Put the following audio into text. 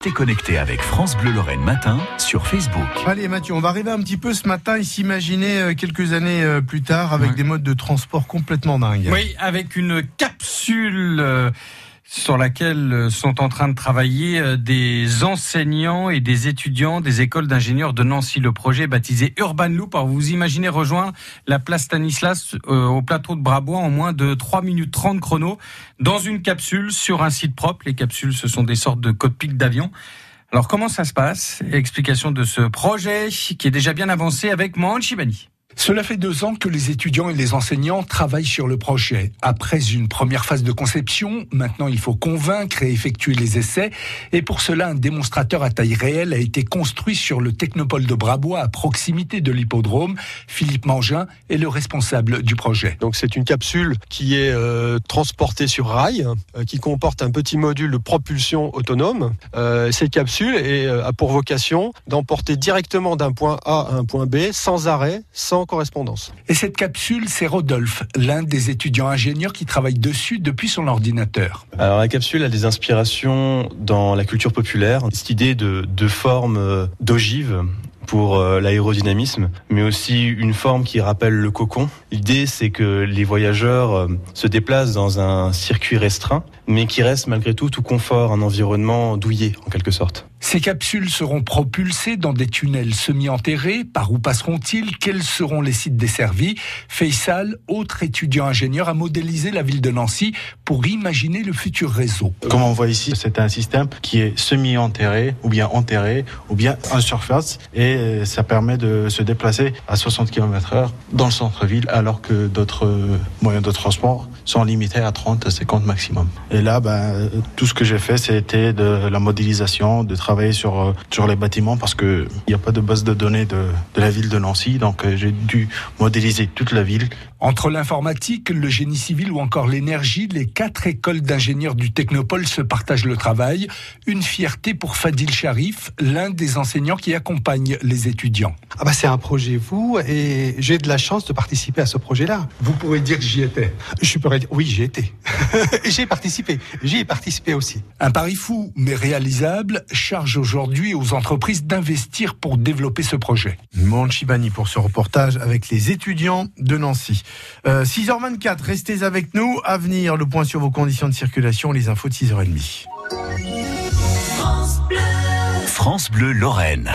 T'es connecté avec France Bleu Lorraine matin sur Facebook. Allez Mathieu, on va arriver un petit peu ce matin et s'imaginer euh, quelques années euh, plus tard avec Ouais. des modes de transport complètement dingues. Oui, avec une capsule euh, sur laquelle euh, sont en train de travailler euh, des enseignants et des étudiants des écoles d'ingénieurs de Nancy. Le projet baptisé Urban Loop. Alors vous imaginez rejoindre la place Stanislas euh, au plateau de Brabois en moins de 3 minutes 30 chrono dans une capsule sur un site propre. Les capsules, ce sont des sortes de cockpits d'avion. Alors comment ça se passe? Explication de ce projet qui est déjà bien avancé avec Mohan Chibani. Cela fait deux ans que les étudiants et les enseignants travaillent sur le projet. Après une première phase de conception, maintenant il faut convaincre et effectuer les essais. Et pour cela, un démonstrateur à taille réelle a été construit sur le technopole de Brabois à proximité de l'hippodrome. Philippe Mangin est le responsable du projet. Donc c'est une capsule qui est euh, transportée sur rail, euh, qui comporte un petit module de propulsion autonome. Euh, cette capsule a pour vocation d'emporter directement d'un point A à un point B, sans arrêt, sans correspondance. Et cette capsule, c'est Rodolphe, l'un des étudiants ingénieurs qui travaille dessus depuis son ordinateur. Alors la capsule a des inspirations dans la culture populaire, cette idée de, de forme euh, d'ogive pour euh, l'aérodynamisme, mais aussi une forme qui rappelle le cocon. L'idée, c'est que les voyageurs euh, se déplacent dans un circuit restreint, mais qui reste malgré tout tout confort, un environnement douillet en quelque sorte. Ces capsules seront propulsées dans des tunnels semi-enterrés. Par où passeront-ils? Quels seront les sites desservis? Faisal, autre étudiant ingénieur, a modélisé la ville de Nancy pour imaginer le futur réseau. Comme on voit ici, c'est un système qui est semi-enterré, ou bien enterré, ou bien en surface, et ça permet de se déplacer à 60 km heure dans le centre-ville, alors que d'autres euh, moyens de transport sont limités à 30 à 50 maximum. Et là, ben, tout ce que j'ai fait, c'était de la modélisation, de travailler sur, euh, sur les bâtiments, parce que il n'y a pas de base de données de, de la ville de Nancy, donc euh, j'ai dû modéliser toute la ville. Entre l'informatique, le génie civil ou encore l'énergie, les quatre écoles d'ingénieurs du Technopole se partagent le travail. Une fierté pour Fadil Sharif, l'un des enseignants qui accompagne les étudiants. Ah bah c'est un projet vous et j'ai de la chance de participer à ce projet-là. Vous pourrez dire que j'y étais. Je pourrais dire oui, j'y étais. j'ai participé. J'y ai participé aussi. Un pari fou, mais réalisable, charge aujourd'hui aux entreprises d'investir pour développer ce projet. Mohan Chibani pour ce reportage avec les étudiants de Nancy. Euh, 6h24, restez avec nous. À venir, le point sur vos conditions de circulation, les infos de 6h30. France Bleu Lorraine.